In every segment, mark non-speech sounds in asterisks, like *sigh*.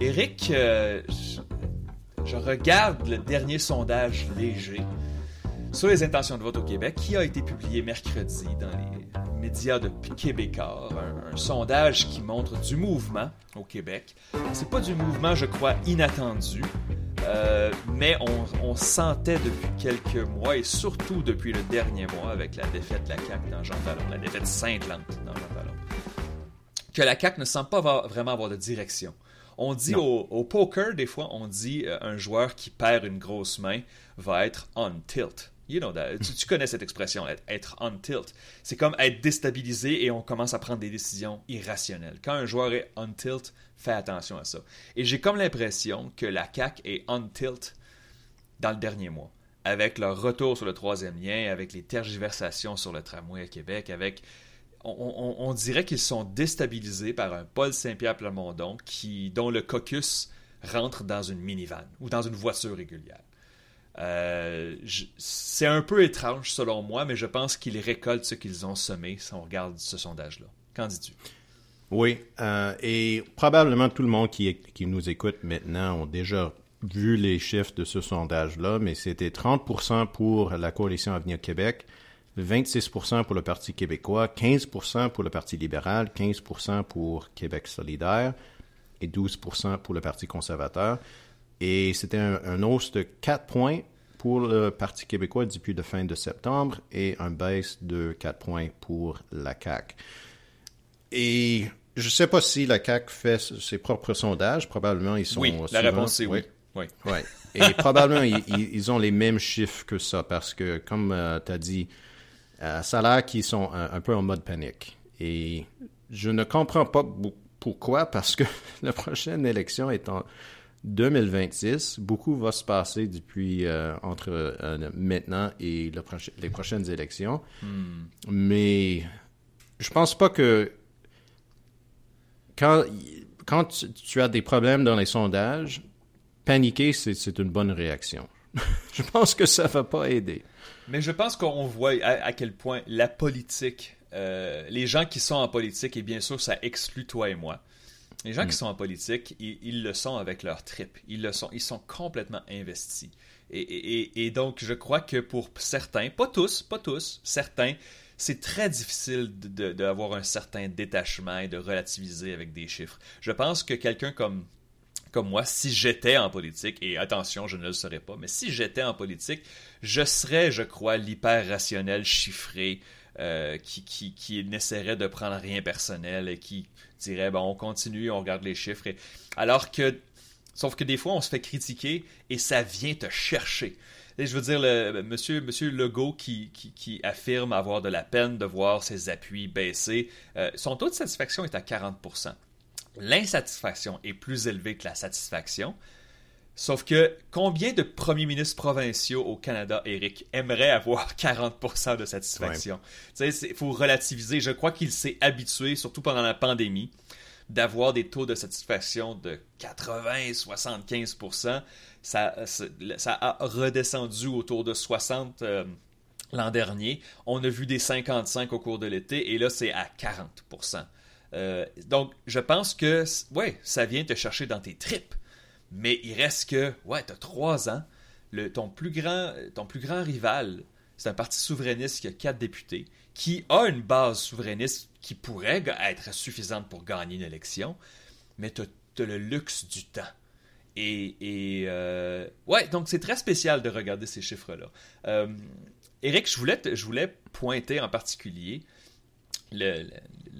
Eric, euh, je, regarde le dernier sondage léger sur les intentions de vote au Québec qui a été publié mercredi dans les médias de Québécois. Un, sondage qui montre du mouvement au Québec. C'est pas du mouvement, je crois, inattendu. Euh, mais on, sentait depuis quelques mois, et surtout depuis le dernier mois, avec la défaite de la CAQ dans Jean Talon, la défaite cinglante dans Jean Talon, que la CAQ ne semble pas vraiment avoir de direction. On dit au, poker, des fois, on dit euh, un joueur qui perd une grosse main va être on tilt. You know tu, connais cette expression, être on tilt. C'est comme être déstabilisé et on commence à prendre des décisions irrationnelles. Quand un joueur est on tilt, fais attention à ça. Et j'ai comme l'impression que la CAC est on tilt dans le dernier mois. Avec leur retour sur le troisième lien, avec les tergiversations sur le tramway à Québec, avec on, dirait qu'ils sont déstabilisés par un Paul Saint-Pierre Plamondon qui, dont le caucus rentre dans une minivan ou dans une voiture régulière. Euh, c'est un peu étrange selon moi, mais je pense qu'ils récoltent ce qu'ils ont semé si on regarde ce sondage-là. Qu'en dis-tu? Oui, euh, et probablement tout le monde qui, nous écoute maintenant ont déjà vu les chiffres de ce sondage-là, mais c'était 30% pour la coalition Avenir Québec, 26% pour le Parti québécois, 15% pour le Parti libéral, 15% pour Québec solidaire et 12% pour le Parti conservateur. Et c'était un, hausse de 4 points pour le Parti québécois depuis la fin de septembre et un baisse de 4 points pour la CAQ. Et je ne sais pas si la CAQ fait ses propres sondages. Probablement, ils sont. Oui, la réponse est oui. oui. Et probablement, ils, ont les mêmes chiffres que ça parce que, comme euh, tu as dit, euh, l'air qu'ils sont un, peu en mode panique. Et je ne comprends pas pourquoi, parce que *laughs* la prochaine élection est en 2026. Beaucoup va se passer depuis euh, entre euh, maintenant et les prochaines élections. Hmm. Mais je pense pas que quand, quand tu, as des problèmes dans les sondages, paniquer, c'est une bonne réaction. *laughs* je pense que ça va pas aider. Mais je pense qu'on voit à, quel point la politique, euh, les gens qui sont en politique, et bien sûr, ça exclut toi et moi. Les gens qui mm. sont en politique, ils, le sont avec leur trip. Ils le sont, ils sont complètement investis. Et, donc, je crois que pour certains, pas tous, pas tous, certains, c'est très difficile d'avoir un certain détachement et de relativiser avec des chiffres. Je pense que quelqu'un comme comme moi, si j'étais en politique, et attention, je ne le serais pas, mais si j'étais en politique, je serais, je crois, l'hyper-rationnel chiffré euh, qui, qui, qui n'essaierait de prendre rien personnel et qui dirait, bon, on continue, on regarde les chiffres. Alors que, sauf que des fois, on se fait critiquer et ça vient te chercher. Et je veux dire, le, monsieur, monsieur Legault qui, qui, affirme avoir de la peine de voir ses appuis baisser, euh, son taux de satisfaction est à 40% l'insatisfaction est plus élevée que la satisfaction. Sauf que combien de premiers ministres provinciaux au Canada, Eric, aimeraient avoir *laughs* 40% de satisfaction? Il faut relativiser. Je crois qu'il s'est habitué, surtout pendant la pandémie, d'avoir des taux de satisfaction de 80-75%. Ça, ça a redescendu autour de 60 euh, l'an dernier. On a vu des 55 au cours de l'été et là, c'est à 40%. Euh, donc, je pense que, ouais, ça vient te chercher dans tes tripes. Mais il reste que, ouais, tu as trois ans. Le, ton, plus grand, ton plus grand rival, c'est un parti souverainiste qui a quatre députés, qui a une base souverainiste qui pourrait être suffisante pour gagner une élection, mais tu as, le luxe du temps. Et, euh, ouais, donc c'est très spécial de regarder ces chiffres-là. Euh, Eric, je voulais, je voulais pointer en particulier le,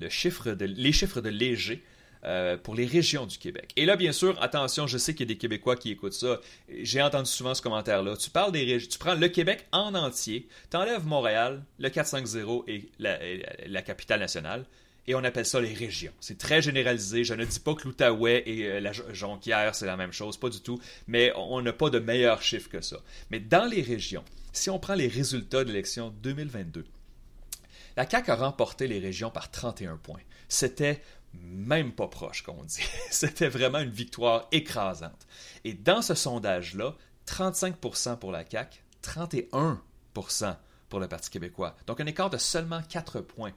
chiffre de, les chiffres de léger euh, pour les régions du Québec. Et là, bien sûr, attention, je sais qu'il y a des Québécois qui écoutent ça. J'ai entendu souvent ce commentaire-là. Tu parles des régions, tu prends le Québec en entier, tu enlèves Montréal, le 450 et la, la, capitale nationale, et on appelle ça les régions. C'est très généralisé. Je ne dis pas que l'Outaouais et euh, la Jonquière, c'est la même chose, pas du tout, mais on n'a pas de meilleurs chiffres que ça. Mais dans les régions, si on prend les résultats de l'élection 2022, la CAQ a remporté les régions par 31 points. C'était même pas proche, comme on dit. *laughs* C'était vraiment une victoire écrasante. Et dans ce sondage-là, 35% pour la CAQ, 31% pour le Parti québécois. Donc un écart de seulement 4 points.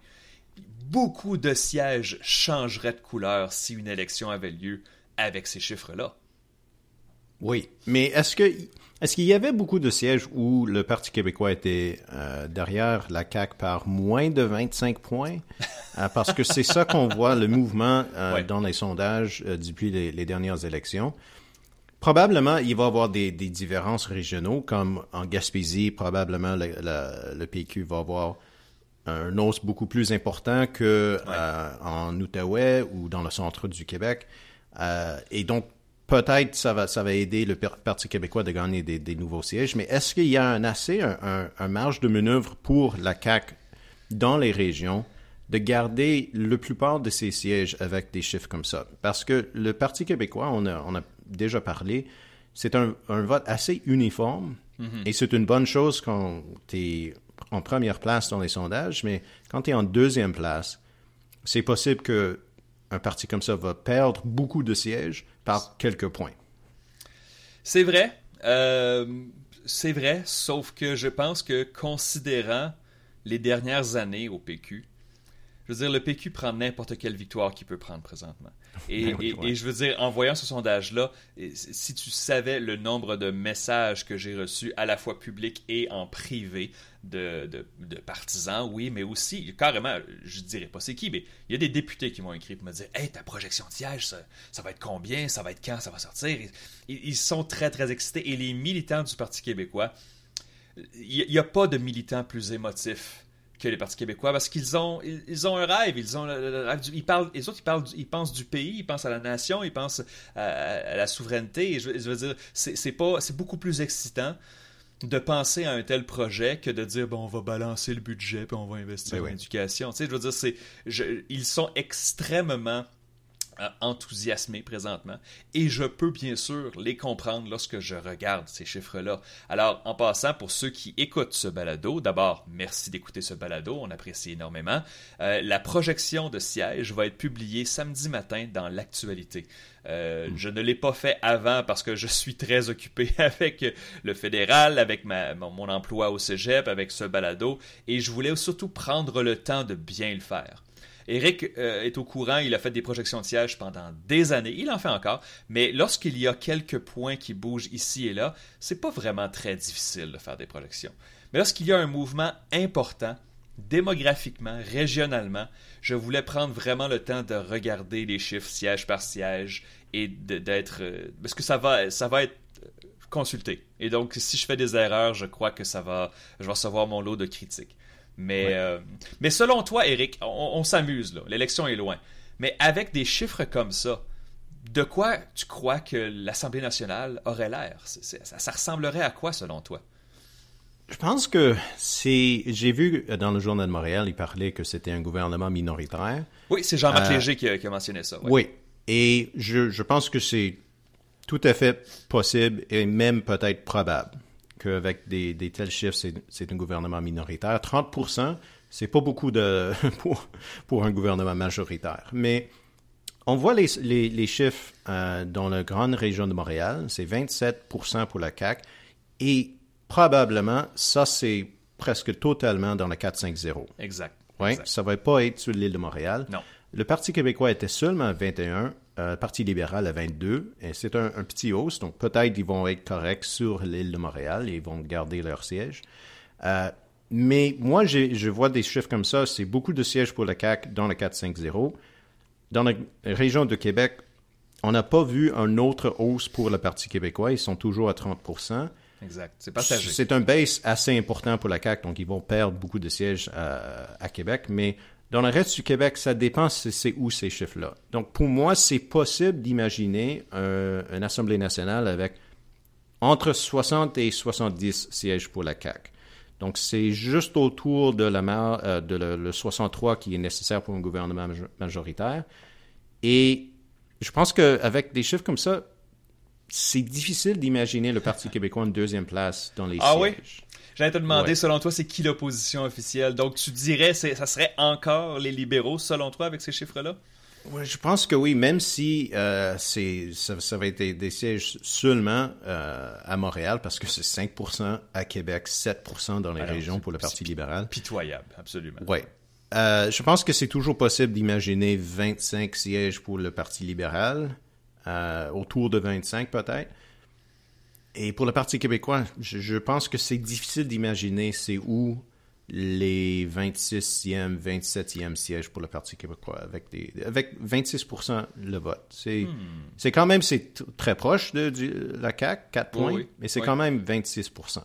Beaucoup de sièges changeraient de couleur si une élection avait lieu avec ces chiffres-là. Oui, mais est-ce que est-ce qu'il y avait beaucoup de sièges où le Parti québécois était euh, derrière la CAQ par moins de 25 points? Euh, parce que c'est ça qu'on voit, le mouvement euh, dans les sondages depuis les, dernières élections. Probablement, il va y avoir des, différences régionaux, comme en Gaspésie, probablement le, PQ va avoir un hausse beaucoup plus important que en Outaouais ou dans le centre du Québec. et donc, peut-être ça va, ça va aider le Parti québécois de gagner des, nouveaux sièges, mais est-ce qu'il y a un assez, un, marge de manœuvre pour la CAQ dans les régions de garder la plupart de ces sièges avec des chiffres comme ça? Parce que le Parti québécois, on a, on a déjà parlé, c'est un, vote assez uniforme mm-hmm. et c'est une bonne chose quand tu es en première place dans les sondages, mais quand tu es en deuxième place, c'est possible que un parti comme ça va perdre beaucoup de sièges par quelques points. C'est vrai. Euh, c'est vrai, sauf que je pense que considérant les dernières années au PQ, je veux dire, le PQ prend n'importe quelle victoire qu'il peut prendre présentement. *laughs* Et, et, je veux dire, en voyant ce sondage-là, si tu savais le nombre de messages que j'ai reçus à la fois public et en privé de, de, partisans, oui, mais aussi, carrément, je dirais pas c'est qui, mais il y a des députés qui m'ont écrit pour me dire Hey, ta projection de siège, ça, ça, va être combien Ça va être quand Ça va sortir? Ils, sont très, très excités. Et les militants du Parti québécois, il n'y a pas de militants plus émotifs que les partis québécois parce qu'ils ont ils, ont un rêve ils ont ils parlent les autres ils parlent ils pensent du pays ils pensent à la nation ils pensent à, la souveraineté. Et je, veux dire c'est pas c'est beaucoup plus excitant de penser à un tel projet que de dire bon on va balancer le budget puis on va investir ben en éducation. Tu sais je veux dire c'est ils sont extrêmement euh, enthousiasmé présentement et je peux bien sûr les comprendre lorsque je regarde ces chiffres-là. Alors, en passant, pour ceux qui écoutent ce balado, d'abord, merci d'écouter ce balado, on apprécie énormément. Euh, la projection de siège va être publiée samedi matin dans l'actualité. Euh, hmm. Je ne l'ai pas fait avant parce que je suis très occupé *laughs* avec le fédéral, avec ma, mon emploi au cégep, avec ce balado, et je voulais surtout prendre le temps de bien le faire. Eric euh, est au courant, il a fait des projections de sièges pendant des années, il en fait encore, mais lorsqu'il y a quelques points qui bougent ici et là, c'est pas vraiment très difficile de faire des projections. Mais lorsqu'il y a un mouvement important, démographiquement, régionalement, je voulais prendre vraiment le temps de regarder les chiffres siège par siège et d'être euh, parce que ça va ça va être euh, consulté. Et donc si je fais des erreurs, je crois que ça va je vais recevoir mon lot de critiques. Mais, euh, mais selon toi, Eric, on, s'amuse, là. L'élection est loin. Mais avec des chiffres comme ça, de quoi tu crois que l'Assemblée nationale aurait l'air? Ça, ressemblerait à quoi, selon toi? Je pense que c'est. J'ai vu dans le Journal de Montréal, il parlait que c'était un gouvernement minoritaire. Oui, c'est Jean-Marc euh, Léger qui a, mentionné ça. Oui. Et je, je pense que c'est tout à fait possible et même peut-être probable qu'avec des, des, tels chiffres, c'est un gouvernement minoritaire. 30% c'est pas beaucoup de, *laughs* pour, pour, un gouvernement majoritaire. Mais on voit les, les, chiffres euh, dans la grande région de Montréal, c'est 27% pour la CAQ. Et probablement, ça, c'est presque totalement dans le 4-5-0. Exact. Oui, ça ne va pas être sur l'île de Montréal. Non. Le Parti québécois était seulement à 21 euh, Parti libéral à 22. Et c'est un, petit hausse, donc peut-être ils vont être corrects sur l'île de Montréal et ils vont garder leur siège. Euh, mais moi, je vois des chiffres comme ça. C'est beaucoup de sièges pour le CAC dans le 4-5-0. Dans la région de Québec, on n'a pas vu un autre hausse pour le Parti québécois. Ils sont toujours à 30 Exact. C'est partagé. C'est un base assez important pour la CAQ, donc ils vont perdre beaucoup de sièges à Québec. Mais dans le reste du Québec, ça dépend c'est où ces chiffres-là. Donc, pour moi, c'est possible d'imaginer un, une Assemblée nationale avec entre 60 et 70 sièges pour la CAQ. Donc, c'est juste autour de, la, euh, de le, 63 qui est nécessaire pour un gouvernement majoritaire. Et je pense qu'avec des chiffres comme ça, c'est difficile d'imaginer le Parti québécois en deuxième place dans les ah sièges. Oui? J'allais te demander, selon toi, c'est qui l'opposition officielle? Donc, tu dirais, ça serait encore les libéraux, selon toi, avec ces chiffres-là? Oui, je pense que oui, même si euh, ça, ça, va être des, sièges seulement euh, à Montréal, parce que c'est 5% à Québec, 7% dans les régions pour le Parti libéral. Pitoyable, absolument. Oui. Euh, je pense que c'est toujours possible d'imaginer 25 sièges pour le Parti libéral. autour de 25 peut-être. Et pour le Parti québécois, je, pense que c'est difficile d'imaginer c'est où les 26e, 27e sièges pour le Parti québécois avec, des, avec 26% le vote. C'est hmm. c'est quand même c'est très proche de, la CAQ, 4 points, mais c'est quand même 26%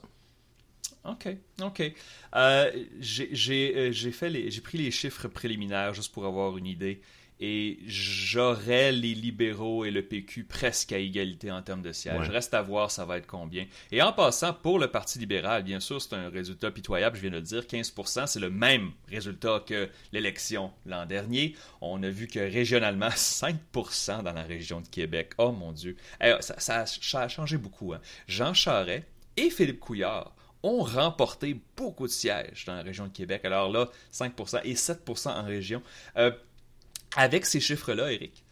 OK, OK. Euh, j'ai euh, fait j'ai pris les chiffres préliminaires juste pour avoir une idée et j'aurais les libéraux et le PQ presque à égalité en termes de sièges. Reste à voir ça va être combien. Et en passant, pour le Parti libéral, bien sûr, c'est un résultat pitoyable, je viens de le dire, 15%, c'est le même résultat que l'élection l'an dernier. On a vu que régionalement, *laughs* 5% dans la région de Québec. Oh mon Dieu. Eh, ça, a changé beaucoup. Hein. Jean Charest et Philippe Couillard ont remporté beaucoup de sièges dans la région de Québec. Alors là, 5% et 7% en région. Euh, avec ces chiffres-là, Eric,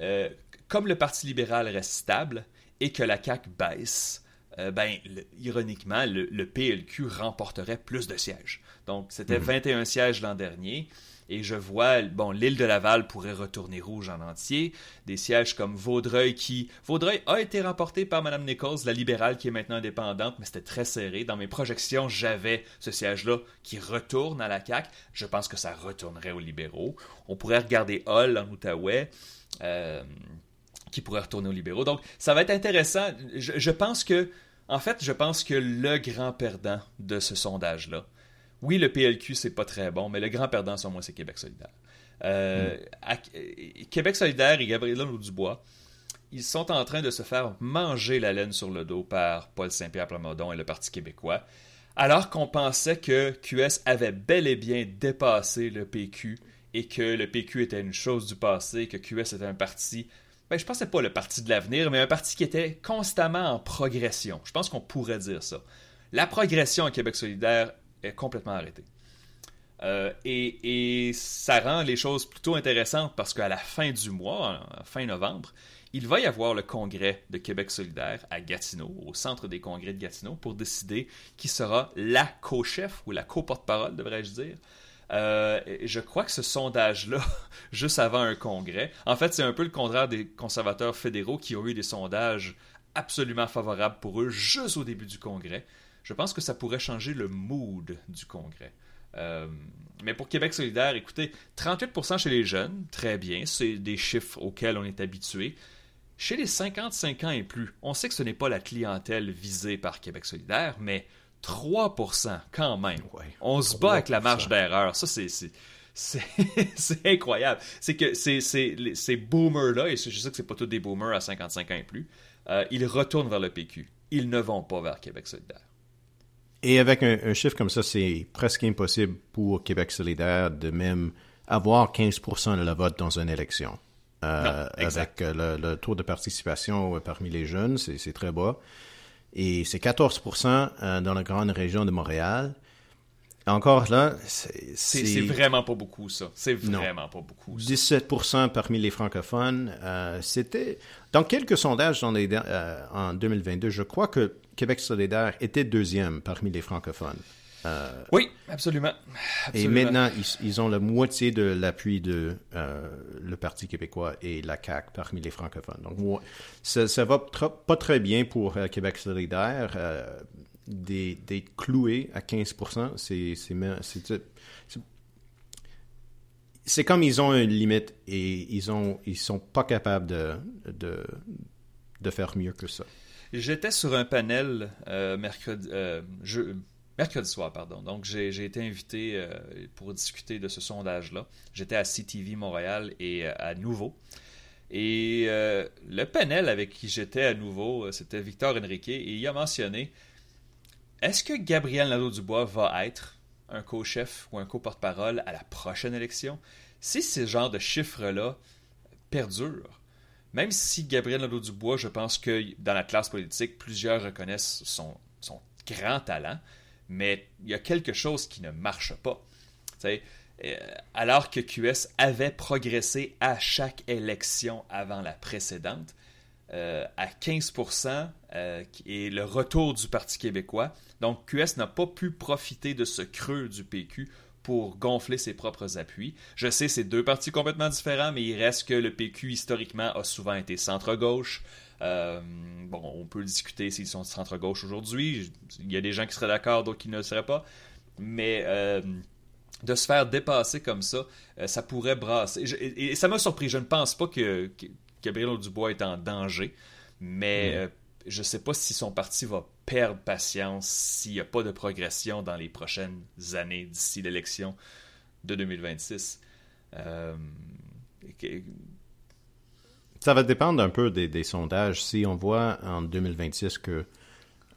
euh, comme le Parti libéral reste stable et que la CAQ baisse, euh, ben, ironiquement, le, PLQ remporterait plus de sièges. Donc, c'était 21 mhm. sièges l'an dernier. Et je vois, bon, l'île de Laval pourrait retourner rouge en entier. Des sièges comme Vaudreuil qui... Vaudreuil a été remporté par Mme Nichols, la libérale qui est maintenant indépendante, mais c'était très serré. Dans mes projections, j'avais ce siège-là qui retourne à la CAQ. Je pense que ça retournerait aux libéraux. On pourrait regarder Hall en Outaouais. Euh, qui pourrait retourner aux libéraux. Donc, ça va être intéressant. je pense que, en fait, je pense que le grand perdant de ce sondage-là, oui, le PLQ, c'est pas très bon, mais le grand perdant, sur moi, c'est Québec solidaire. Euh, Québec solidaire et Gabriel Dubois, ils sont en train de se faire manger la laine sur le dos par Paul Saint-Pierre Plamondon et le Parti québécois, alors qu'on pensait que QS avait bel et bien dépassé le PQ et que le PQ était une chose du passé, que QS était un parti ben, je pensais pas le parti de l'avenir, mais un parti qui était constamment en progression. Je pense qu'on pourrait dire ça. La progression à Québec solidaire complètement arrêté. Euh, et, ça rend les choses plutôt intéressantes parce qu'à la fin du mois, fin novembre, il va y avoir le congrès de Québec solidaire à Gatineau, au centre des congrès de Gatineau, pour décider qui sera la co-chef ou la co-porte-parole, devrais-je dire. Euh, je crois que ce sondage-là, *laughs* juste avant un congrès, en fait, c'est un peu le contraire des conservateurs fédéraux qui ont eu des sondages absolument favorables pour eux juste au début du congrès je pense que ça pourrait changer le mood du Congrès. Euh, mais pour Québec solidaire, écoutez, 38% chez les jeunes, très bien, c'est des chiffres auxquels on est habitué. Chez les 55 ans et plus, on sait que ce n'est pas la clientèle visée par Québec solidaire, mais 3% quand même. on se bat avec la marge d'erreur. Ça, c'est... C'est *laughs* incroyable. C'est que ces, ces, boomers-là, et je sais que c'est pas tous des boomers à 55 ans et plus, euh, ils retournent vers le PQ. Ils ne vont pas vers Québec solidaire. Et avec un, chiffre comme ça, c'est presque impossible pour Québec solidaire de même avoir 15% de la vote dans une élection. Euh, avec euh, le, taux de participation parmi les jeunes, c'est très bas. Et c'est 14% euh, dans la grande région de Montréal. Encore là, c'est vraiment pas beaucoup, ça. C'est vraiment pas beaucoup. 17 parmi les francophones. C'était. Dans quelques sondages dans les, en 2022, je crois que Québec solidaire était deuxième parmi les francophones. Euh, oui, absolument. Et maintenant, ils, ont la moitié de l'appui de euh, le Parti québécois et la CAQ parmi les francophones. Donc, ça, ne va pas très bien pour euh, Québec solidaire. D'être cloué à 15 c'est c'est comme ils ont une limite et ils ont ils sont pas capables de, de, de faire mieux que ça. J'étais sur un panel euh, mercredi, euh, soir, pardon. Donc, j'ai été invité euh, pour discuter de ce sondage-là. J'étais à CTV Montréal et à Nouveau. Et le panel avec qui j'étais à Nouveau, c'était Victor Henrique, et il a mentionné est-ce que Gabriel Nadeau-Dubois va être un co-chef ou un co-porte-parole à la prochaine élection? Si ce genre de chiffres-là perdurent, même si Gabriel Nadeau-Dubois, je pense que dans la classe politique, plusieurs reconnaissent son, grand talent, mais il y a quelque chose qui ne marche pas. Euh, alors que QS avait progressé à chaque élection avant la précédente, euh, à 15% euh, et le retour du Parti québécois. Donc QS n'a pas pu profiter de ce creux du PQ pour gonfler ses propres appuis. Je sais, c'est deux partis complètement différents, mais il reste que le PQ, historiquement, a souvent été centre-gauche. Euh, bon, on peut discuter s'ils sont centre-gauche aujourd'hui. Il y a des gens qui seraient d'accord, d'autres qui ne le seraient pas. Mais euh, de se faire dépasser comme ça, euh, ça pourrait brasser. Et, ça m'a surpris. Je ne pense pas que, Gabriel Dubois est en danger, mais je ne sais pas si son parti va perdre patience s'il n'y a pas de progression dans les prochaines années d'ici l'élection de 2026. Ça va dépendre un peu des, sondages. Si on voit en 2026 que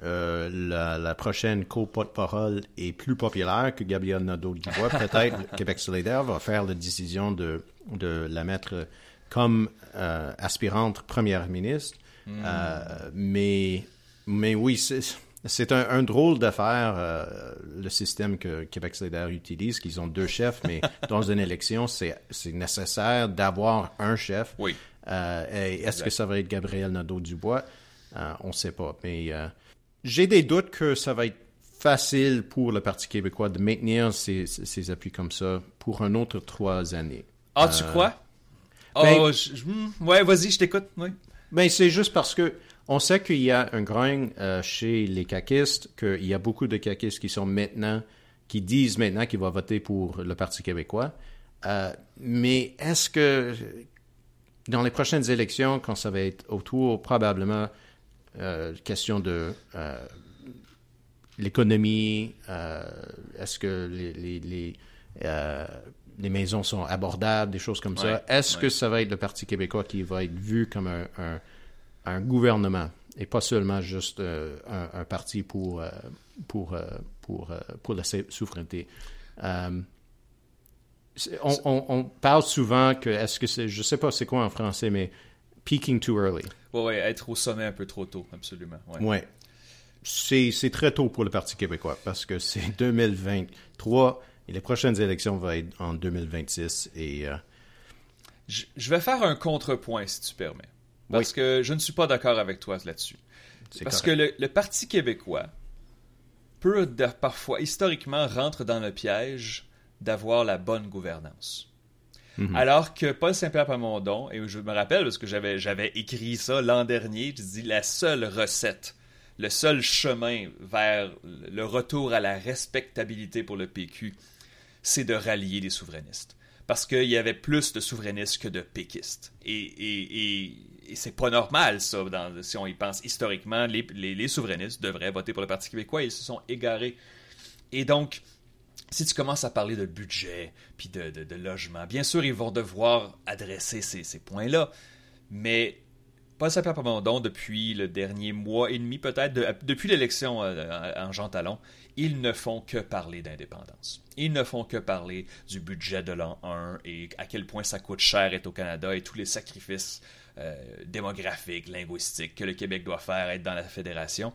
euh, la, prochaine co-porte-parole est plus populaire que Gabriel Nadeau-Dubois, *laughs* peut-être Québec solidaire va faire la décision de, de la mettre comme euh, aspirante première ministre. Hmm. Euh, mais, mais oui, c'est un, drôle d'affaire, le système que Québec solidaire utilise, qu'ils ont deux chefs, mais *laughs* dans une élection, c'est nécessaire d'avoir un chef. Oui. Euh, est-ce que ça va être Gabriel Nadeau-Dubois? Euh, on ne sait pas. Mais euh, j'ai des doutes que ça va être facile pour le Parti québécois de maintenir ses, appuis comme ça pour un autre trois années. Ah, tu crois? Ben, oh, hmm, ouais, vas-y, je t'écoute. Ben, c'est juste parce que on sait qu'il y a un grain chez les caquistes, qu'il y a beaucoup de caquistes qui sont maintenant, qui disent maintenant qu'ils vont voter pour le Parti québécois. mais est-ce que dans les prochaines élections, quand ça va être autour, probablement, euh, question de euh, l'économie, euh, est-ce que les, les, les, maisons sont abordables, des choses comme ça? Est-ce que ça va être le Parti québécois qui va être vu comme un, un, gouvernement et pas seulement juste un, parti pour, pour, pour, pour la souveraineté? On, parle souvent que, est-ce que c'est, je sais pas c'est quoi en français, mais peaking too early. Oui, ouais, être au sommet un peu trop tôt, absolument. Ouais. ouais. C'est, très tôt pour le Parti québécois parce que c'est *laughs* 2023 et les prochaines élections vont être en 2026 et. Euh, je, vais faire un contrepoint si tu permets. Parce que je ne suis pas d'accord avec toi là-dessus. Parce que le, Parti québécois peut parfois, historiquement, rentre dans le piège d'avoir la bonne gouvernance. Mhm. Alors que Paul Saint-Pierre Plamondon, et je me rappelle parce que j'avais, j'avais écrit ça l'an dernier, je dis la seule recette, le seul chemin vers le retour à la respectabilité pour le PQ, c'est de rallier les souverainistes. Parce qu'il y avait plus de souverainistes que de péquistes. Et, et, et, c'est pas normal, ça, si on y pense historiquement. Les, souverainistes devraient voter pour le Parti québécois, ils se sont égarés. Et donc, si tu commences à parler de budget, puis de, logement, bien sûr, ils vont devoir adresser ces, points-là, mais Paul Saint-Pierre depuis le dernier mois et demi peut-être, depuis l'élection euh, en Jean Talon, ils ne font que parler d'indépendance. Ils ne font que parler du budget de l'an 1 et à quel point ça coûte cher être au Canada et tous les sacrifices euh, démographiques, linguistiques que le Québec doit faire être dans la fédération.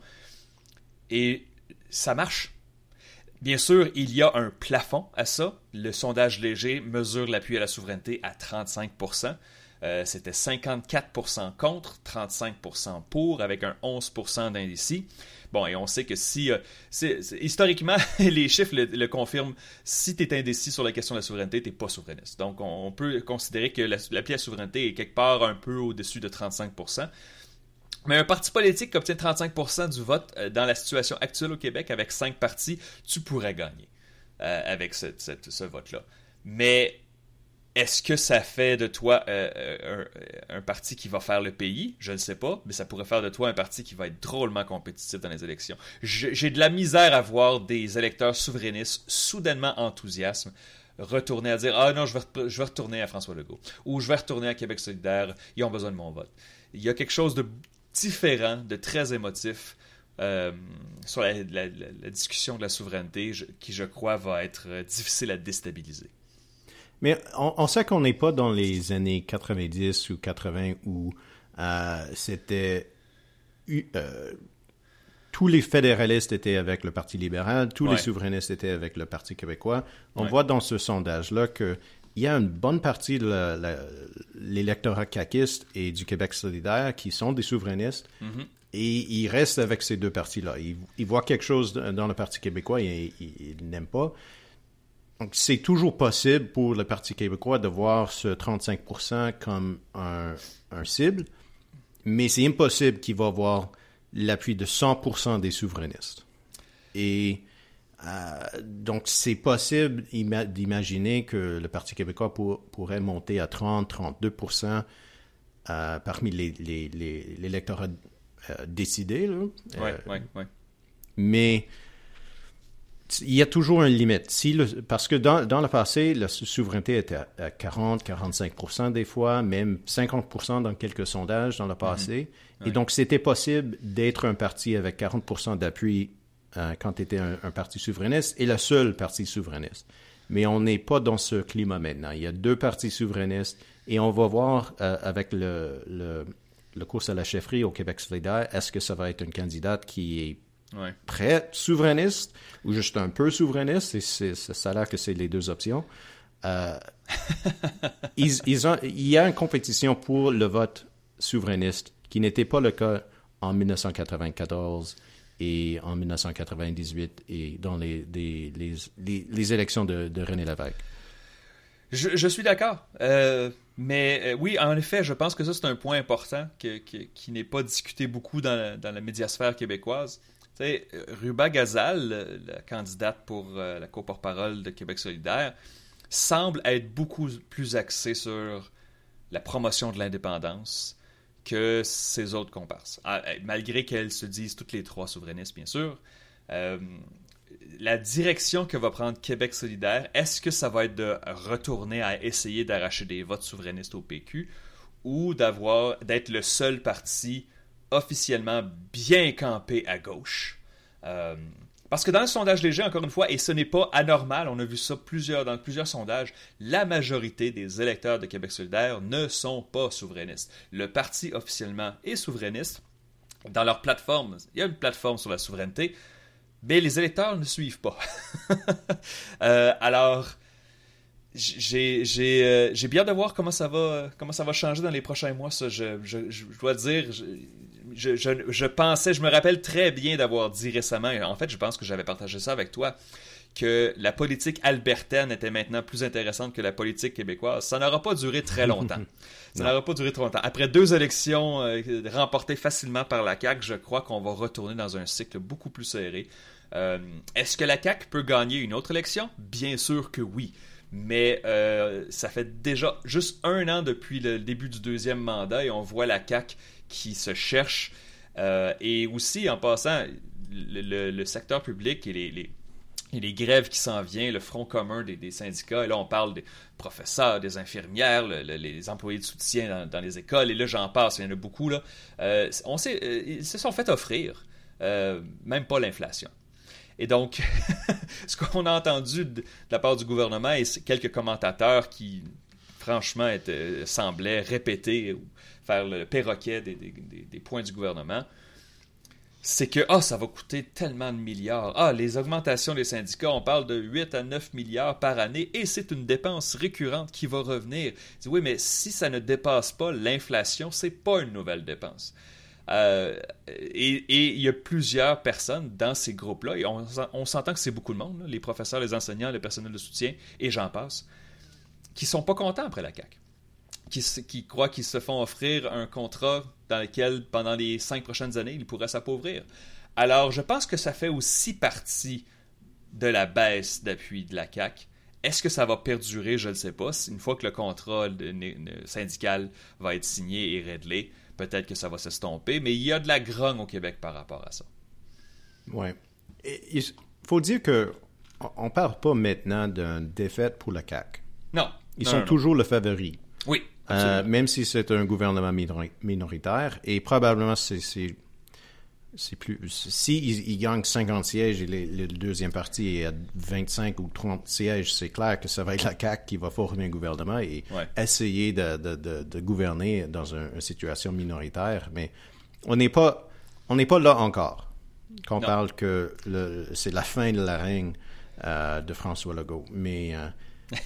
Et ça marche. Bien sûr, il y a un plafond à ça. Le sondage léger mesure l'appui à la souveraineté à 35 euh, C'était 54% contre, 35% pour, avec un 11% d'indécis. Bon, et on sait que si... Euh, historiquement, *laughs* les chiffres le, confirment. Si tu es indécis sur la question de la souveraineté, tu pas souverainiste. Donc, on, peut considérer que la souveraineté est quelque part un peu au-dessus de 35% mais un parti politique qui obtient 35% du vote euh, dans la situation actuelle au Québec avec cinq partis, tu pourrais gagner avec ce, vote-là. Mais est-ce que ça fait de toi euh, un, parti qui va faire le pays? Je ne sais pas, mais ça pourrait faire de toi un parti qui va être drôlement compétitif dans les élections. J'ai de la misère à voir des électeurs souverainistes soudainement enthousiastes retourner à dire Ah non, je vais, retourner à François Legault ou je vais retourner à Québec solidaire, ils ont besoin de mon vote. Il y a quelque chose de différent, de très émotif euh, sur la, discussion de la souveraineté qui, je crois, va être euh, difficile à déstabiliser. Mais on, sait qu'on n'est pas dans les années 90 ou 80 où euh, c'était... tous les fédéralistes étaient avec le Parti libéral, tous les souverainistes étaient avec le Parti québécois. On voit dans ce sondage-là que il y a une bonne partie de l'électorat caquiste et du Québec solidaire qui sont des souverainistes. Mm-hmm. Et ils restent avec ces deux partis-là. Ils, voient quelque chose dans le Parti québécois et ils, n'aiment pas. Donc, c'est toujours possible pour le Parti québécois de voir ce 35% comme un, un cible, mais c'est impossible qu'il va avoir l'appui de 100% des souverainistes. Et euh, donc, c'est possible d'imaginer que le Parti québécois pourrait monter à 30-32 euh, parmi l'électorat les, les, euh, décidé. Oui, oui, oui. Mais il y a toujours une limite. Si le, parce que dans, dans, le passé, la souveraineté était à, 40-45% des fois, même 50% dans quelques sondages dans le passé. Mhm. Et donc, c'était possible d'être un parti avec 40 d'appui euh, quand tu étais un, parti souverainiste et le seul parti souverainiste. Mais on n'est pas dans ce climat maintenant. Il y a deux partis souverainistes et on va voir euh, avec le, le, le course à la chefferie au Québec solidaire, est-ce que ça va être une candidate qui est très souverainiste ou juste un peu souverainiste, et ça a l'air que c'est les deux options. Euh, *laughs* ils, il y a une compétition pour le vote souverainiste qui n'était pas le cas en 1994 et en 1998 et dans les, les, les, élections de, René Lévesque. Je, suis d'accord. Euh, mais euh, oui, en effet, je pense que ça, c'est un point important qui n'est pas discuté beaucoup dans la, dans la médiasphère québécoise sais, Ruba Gazal, la candidate pour euh, la co-porte-parole de Québec solidaire, semble être beaucoup plus axée sur la promotion de l'indépendance que ses autres comparses. Ah, eh, malgré qu'elles se disent toutes les trois souverainistes, bien sûr. Euh, la direction que va prendre Québec solidaire, est-ce que ça va être de retourner à essayer d'arracher des votes souverainistes au PQ ou d'être le seul parti officiellement bien campé à gauche. Euh, parce que dans le sondage léger, encore une fois, et ce n'est pas anormal, on a vu ça plusieurs, dans plusieurs sondages, la majorité des électeurs de Québec solidaire ne sont pas souverainistes. Le parti officiellement est souverainiste. Dans leur plateforme, il y a une plateforme sur la souveraineté, mais les électeurs ne suivent pas. *laughs* Euh, alors, j'ai euh, bien de voir comment ça va comment ça va changer dans les prochains mois ça je, je dois dire je, je, pensais je me rappelle très bien d'avoir dit récemment en fait je pense que j'avais partagé ça avec toi que la politique albertaine était maintenant plus intéressante que la politique québécoise. Ça n'aura pas duré très longtemps. *laughs* ça n'aura pas duré très longtemps. Après deux élections euh, remportées facilement par la CAQ, je crois qu'on va retourner dans un cycle beaucoup plus serré. Euh, est-ce que la CAQ peut gagner une autre élection? Bien sûr que oui. Mais euh, ça fait déjà juste un an depuis le début du deuxième mandat et on voit la CAQ qui se cherche. Euh, et aussi, en passant, le, secteur public et les, grèves qui s'en viennent, le front commun des, syndicats, et là on parle des professeurs, des infirmières, les employés de soutien dans, les écoles, et là j'en passe, il y en a beaucoup. Euh, on sait, ils se sont fait offrir, même pas l'inflation. Et donc, *laughs* ce qu'on a entendu de, la part du gouvernement et quelques commentateurs qui, franchement, semblaient répéter ou faire le perroquet des, points du gouvernement, c'est que ah, ça va coûter tellement de milliards. Ah, les augmentations des syndicats, on parle de 8 à 9 milliards par année et c'est une dépense récurrente qui va revenir. oui, mais si ça ne dépasse pas l'inflation, c'est pas une nouvelle dépense. Euh, et il y a plusieurs personnes dans ces groupes-là, et on, s'entend que c'est beaucoup de monde, les professeurs, les enseignants, le personnel de soutien, et j'en passe, qui sont pas contents après la CAQ, qui, croient qu'ils se font offrir un contrat dans lequel, pendant les cinq prochaines années, ils pourraient s'appauvrir. Alors, je pense que ça fait aussi partie de la baisse d'appui de la CAQ. Est-ce que ça va perdurer? Je ne sais pas. Une fois que le contrat syndical va être signé et réglé, peut-être que ça va s'estomper, mais il y a de la grogne au Québec par rapport à ça. Oui. Il faut dire que on parle pas maintenant d'une défaite pour la CAQ. Non. Ils sont toujours le favori. Oui. Euh, même si c'est un gouvernement minoritaire, et probablement c'est c'est plus. Si ils, gagnent 50 sièges et le deuxième parti est à 25 ou 30 sièges, c'est clair que ça va être la CAQ qui va former un gouvernement et essayer de, de, de, gouverner dans une situation minoritaire. Mais on n'est pas, on n'est pas là encore. Quand on parle que c'est la fin de la règne euh, de François Legault. Mais euh,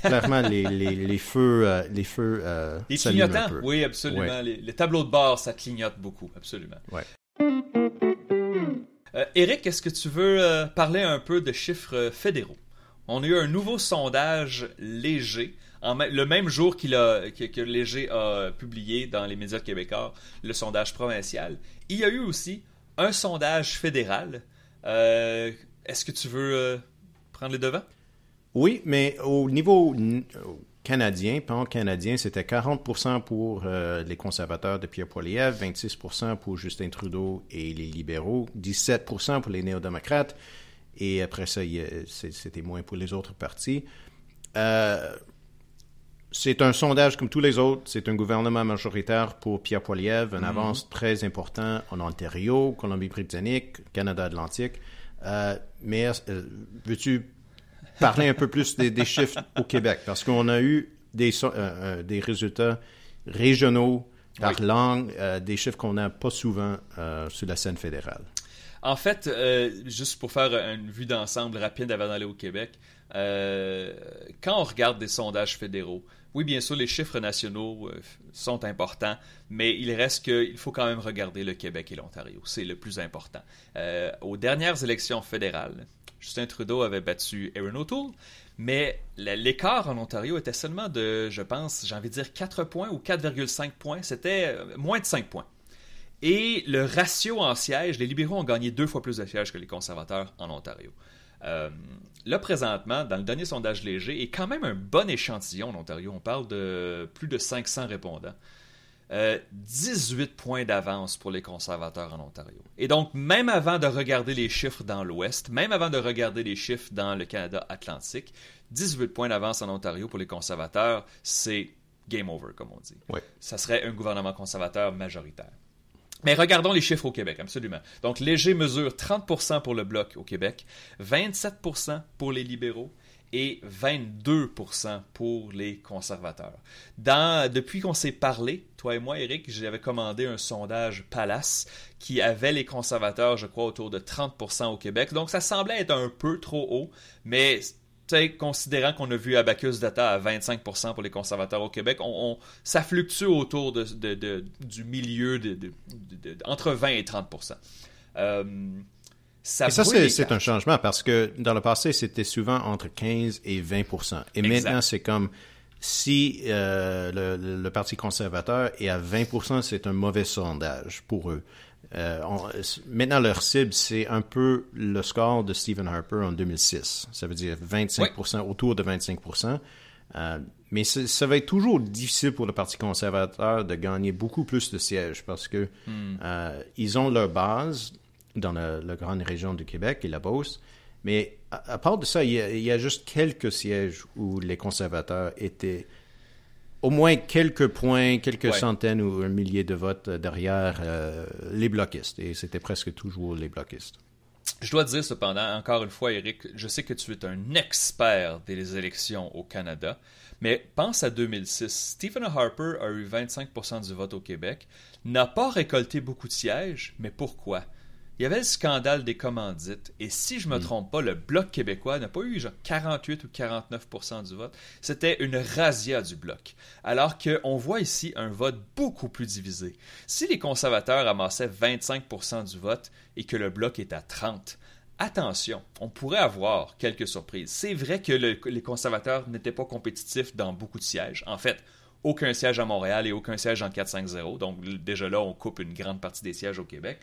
clairement, les, les, les, *laughs* feux, euh, les feux, les clignotants, oui, absolument. Les, les, tableaux de bord, ça clignote beaucoup, absolument. Ouais. Euh, Eric, est-ce que tu veux euh, parler un peu de chiffres fédéraux? On a eu un nouveau sondage léger, le même jour a, que, Léger a publié dans les médias québécois le sondage provincial. Il y a eu aussi un sondage fédéral. Euh, est-ce que tu veux euh, prendre les devants? Oui, mais au niveau canadien, pan-canadien, c'était 40% pour euh, les conservateurs de Pierre Poilievre, 26% pour Justin Trudeau et les libéraux, 17% pour les néo-démocrates, et après ça, c'était moins pour les autres partis. Euh, c'est un sondage comme tous les autres. C'est un gouvernement majoritaire pour Pierre Poilievre, une mhm. avance très importante en Ontario, Colombie-Britannique, Canada-Atlantique. Euh, mais veux-tu parler un peu plus des, chiffres au Québec, parce qu'on a eu des, euh, euh, des résultats régionaux par langue, euh, des chiffres qu'on n'a pas souvent sur la scène fédérale. En fait, juste pour faire une vue d'ensemble rapide avant d'aller au Québec, quand on regarde des sondages fédéraux, oui, bien sûr, les chiffres nationaux sont importants, mais il reste qu'il faut quand même regarder le Québec et l'Ontario. C'est le plus important. aux dernières élections fédérales, Justin Trudeau avait battu Aaron O'Toole, mais l'écart en Ontario était seulement de, je pense, j'ai envie de dire 4 points ou 4,5 points. C'était euh, moins de 5 points. Et le ratio en sièges, les libéraux ont gagné deux fois plus de sièges que les conservateurs en Ontario. Euh, là, présentement, dans le dernier sondage léger, et quand même un bon échantillon en Ontario, on parle de plus de 500 répondants. 18 euh, points d'avance pour les conservateurs en Ontario. Et donc, même avant de regarder les chiffres dans l'Ouest, même avant de regarder les chiffres dans le Canada atlantique, 18 points d'avance en Ontario pour les conservateurs, c'est game over, comme on dit. Ça serait un gouvernement conservateur majoritaire. Mais regardons les chiffres au Québec, absolument. Donc, léger mesure 30% pour le Bloc au Québec, 27% pour les libéraux, et 22% pour les conservateurs. Depuis qu'on s'est parlé, toi et moi, Eric, j'avais commandé un sondage Palace qui avait les conservateurs, je crois, autour de 30% au Québec. Donc, ça semblait être un peu trop haut, mais considérant qu'on a vu Abacus Data à 25% pour les conservateurs au Québec, on, ça fluctue autour de, du milieu entre 20 et 30 euh, ça et ça, c'est un changement parce que dans le passé, c'était souvent entre 15 et 20% Et maintenant, c'est comme si euh, le, Parti conservateur est à 20% c'est un mauvais sondage pour eux. Euh, maintenant, leur cible, c'est un peu le score de Stephen Harper en 2006. Ça veut dire 25% autour de 25% euh, mais ça va être toujours difficile pour le Parti conservateur de gagner beaucoup plus de sièges parce que hmm. ils ont leur base dans la, grande région du Québec et la Beauce. Mais à, part de ça, il y, a, juste quelques sièges où les conservateurs étaient au moins quelques points, quelques centaines ou un millier de votes derrière euh, les bloquistes. Et c'était presque toujours les bloquistes. Je dois dire cependant, encore une fois, Eric, je sais que tu es un expert des élections au Canada, mais pense à 2006. Stephen Harper a eu 25% du vote au Québec, n'a pas récolté beaucoup de sièges, mais pourquoi? Il y avait le scandale des commandites. Et si je ne me hmm. trompe pas, le Bloc québécois n'a pas eu genre 48 ou 49% du vote. C'était une razzia du Bloc. Alors qu'on voit ici un vote beaucoup plus divisé. Si les conservateurs amassaient 25% du vote et que le Bloc est à 30, attention, on pourrait avoir quelques surprises. C'est vrai que les conservateurs n'étaient pas compétitifs dans beaucoup de sièges. En fait, aucun siège à Montréal et aucun siège en 4-5-0. Donc déjà là, on coupe une grande partie des sièges au Québec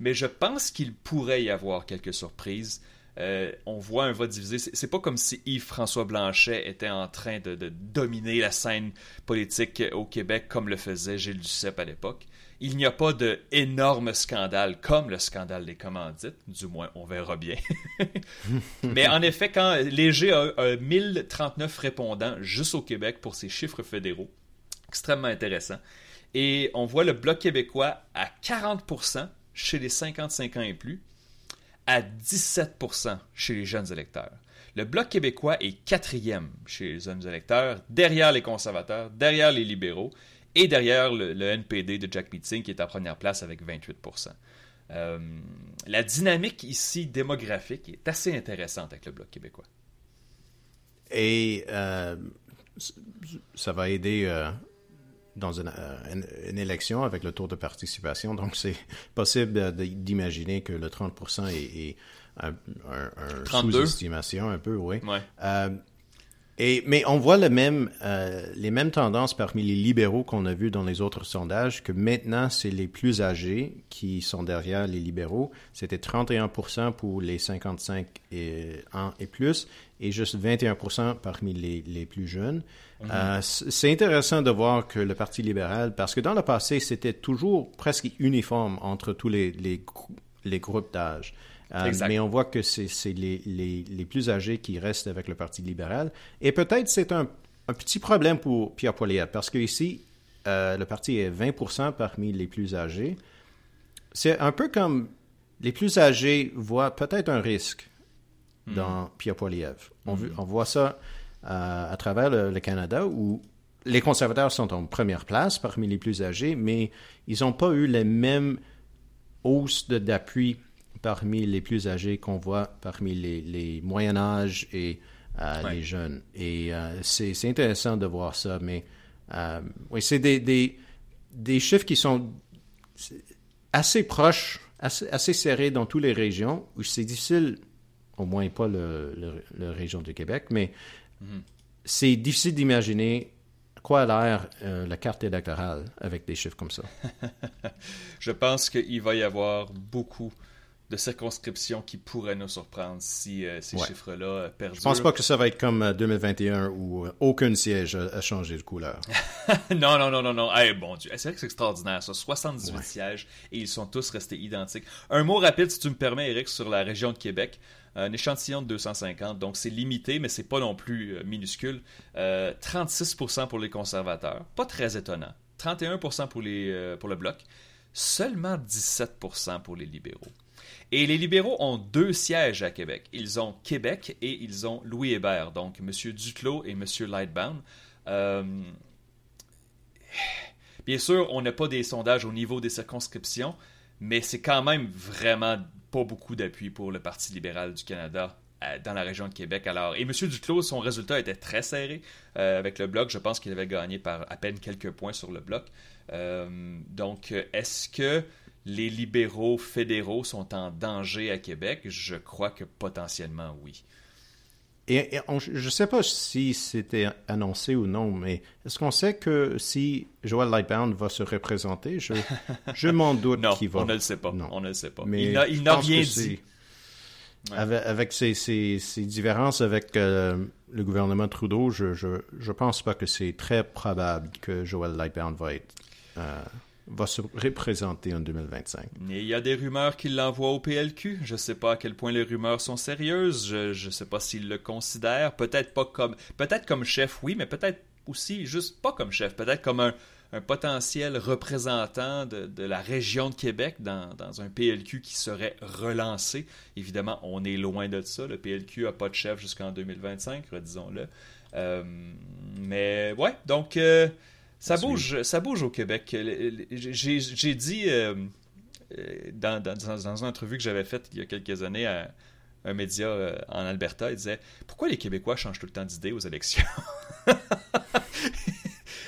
mais je pense qu'il pourrait y avoir quelques surprises. Euh, on voit un vote divisé. C'est pas comme si Yves-François Blanchet était en train de, dominer la scène politique au Québec comme le faisait Gilles Duceppe à l'époque. Il n'y a pas de énorme scandale comme le scandale des commandites, du moins on verra bien. *laughs* Mais en effet, quand Léger a, 1039 répondants juste au Québec pour ses chiffres fédéraux, extrêmement intéressant. Et on voit le Bloc québécois à 40%, chez les 55 ans et plus à 17% chez les jeunes électeurs. Le Bloc québécois est quatrième chez les jeunes électeurs, derrière les conservateurs, derrière les libéraux et derrière le, NPD de Jack Meeting qui est en première place avec 28% euh, La dynamique ici démographique est assez intéressante avec le Bloc québécois. Et euh, ça va aider euh, dans euh, une, élection avec le taux de participation. Donc, c'est *laughs* possible d'imaginer que le 30% est, un, sous-estimation un peu, oui. Ouais. Et, mais on voit le même, euh, les mêmes tendances parmi les libéraux qu'on a vu dans les autres sondages, que maintenant, c'est les plus âgés qui sont derrière les libéraux. C'était 31% pour les 55 et, ans et plus, et juste 21% parmi les, les plus jeunes. Mhm. Euh, c'est intéressant de voir que le Parti libéral, parce que dans le passé, c'était toujours presque uniforme entre tous les, les, les groupes d'âge. Euh, mais on voit que c'est les, les, les, plus âgés qui restent avec le Parti libéral. Et peut-être c'est un, un, petit problème pour Pierre Poilievre, parce qu'ici, euh, le parti est 20% parmi les plus âgés. C'est un peu comme les plus âgés voient peut-être un risque hmm. dans Pierre Poilievre. On, hmm. on, voit ça euh, à travers le, le, Canada où les conservateurs sont en première place parmi les plus âgés, mais ils n'ont pas eu les mêmes hausses d'appui parmi les plus âgés qu'on voit parmi les, les moyen âge et euh, les jeunes. Et euh, c'est intéressant de voir ça, mais euh, oui, c'est des, des, des, chiffres qui sont assez proches, assez, assez serrés dans toutes les régions, où c'est difficile, au moins pas le, le, région du Québec, mais mm-hmm. c'est difficile d'imaginer quoi a l'air la carte électorale avec des chiffres comme ça? *laughs* Je pense qu'il va y avoir beaucoup de circonscriptions qui pourraient nous surprendre si euh, ces chiffres-là euh, perdurent. Je pense pas que ça va être comme 2021 euh, où aucun siège a, changé de couleur. *laughs* non, non, non, non, non. Eh, bon Dieu, c'est vrai que c'est extraordinaire, ça. 78 sièges et ils sont tous restés identiques. Un mot rapide, si tu me permets, Eric, sur la région de Québec. Un échantillon de 250, donc c'est limité, mais c'est pas non plus minuscule. 36% pour les conservateurs, pas très étonnant. 31% pour, les, pour le bloc, seulement 17% pour les libéraux. Et les libéraux ont deux sièges à Québec. Ils ont Québec et ils ont Louis Hébert, donc M. Duclos et M. Lightbound. Euh, bien sûr, on n'a pas des sondages au niveau des circonscriptions, mais c'est quand même vraiment pas beaucoup d'appui pour le Parti libéral du Canada euh, dans la région de Québec. Alors, et M. Duclos, son résultat était très serré euh, avec le bloc. Je pense qu'il avait gagné par à peine quelques points sur le bloc. donc, est-ce que les libéraux fédéraux sont en danger à Québec? Je crois que potentiellement oui. Et, je ne sais pas si c'était annoncé ou non, mais est-ce qu'on sait que si Joel Lightbound va se représenter, je, je m'en *laughs* doute qu'il va. on ne le sait pas. On ne le sait pas. Mais il n'a rien dit. Avec, ces, ces, différences avec euh, le gouvernement Trudeau, je ne je, pense pas que c'est très probable que Joel Lightbound va être euh, va se représenter en 2025. il y a des rumeurs qu'il l'envoie au PLQ. Je ne sais pas à quel point les rumeurs sont sérieuses. Je ne sais pas s'il le considère. Peut-être pas comme, peut-être comme chef, oui, mais peut-être aussi juste pas comme chef. Peut-être comme un, potentiel représentant de, la région de Québec dans, un PLQ qui serait relancé. Évidemment, on est loin de ça. Le PLQ n'a pas de chef jusqu'en 2025, redisons-le. Euh, mais ouais, donc euh, ça bouge, ça bouge au Québec. J'ai dit euh, euh, dans, dans, une entrevue que j'avais faite il y a quelques années à un média euh, en Alberta, il disait Pourquoi les Québécois changent tout le temps d'idée aux élections? *laughs*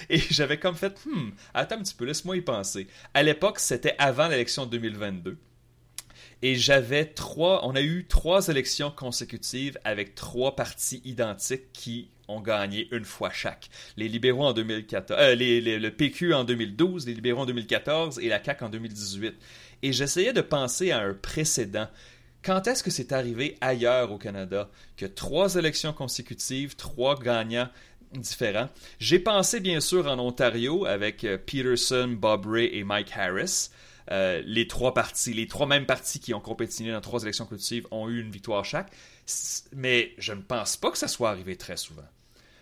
Et j'avais comme fait Hmm, attends un petit peu, laisse-moi y penser. À l'époque, c'était avant l'élection de 2022. Et j'avais trois, on a eu trois élections consécutives avec trois partis identiques qui ont gagné une fois chaque. Les libéraux en 2014, euh, le PQ en 2012, les libéraux en 2014 et la CAQ en 2018. Et j'essayais de penser à un précédent. Quand est-ce que c'est arrivé ailleurs au Canada que trois élections consécutives, trois gagnants différents? J'ai pensé bien sûr en Ontario avec euh, Peterson, Bob Ray et Mike Harris. Euh, les trois partis, les trois mêmes partis qui ont compétitionné dans trois élections consécutives ont eu une victoire chaque. Mais je ne pense pas que ça soit arrivé très souvent.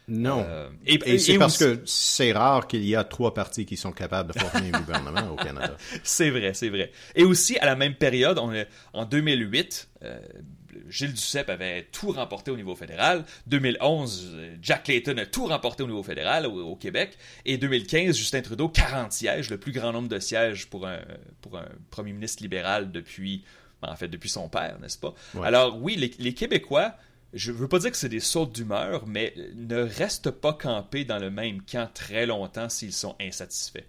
Non. Euh, et, c'est parce que c'est rare qu'il y a trois partis qui sont capables de former un gouvernement au Canada. *laughs* C'est vrai, c'est vrai. Et aussi, à la même période, on, en 2008, euh, Gilles Duceppe avait tout remporté au niveau fédéral. 2011, Jack Layton a tout remporté au niveau fédéral au, Québec. Et 2015, Justin Trudeau, 40 sièges, le plus grand nombre de sièges pour un, pour un premier ministre libéral depuis, en fait, depuis son père, n'est-ce pas? Alors oui, les, les Québécois je veux pas dire que c'est des sautes d'humeur, mais ne restent pas campés dans le même camp très longtemps s'ils sont insatisfaits.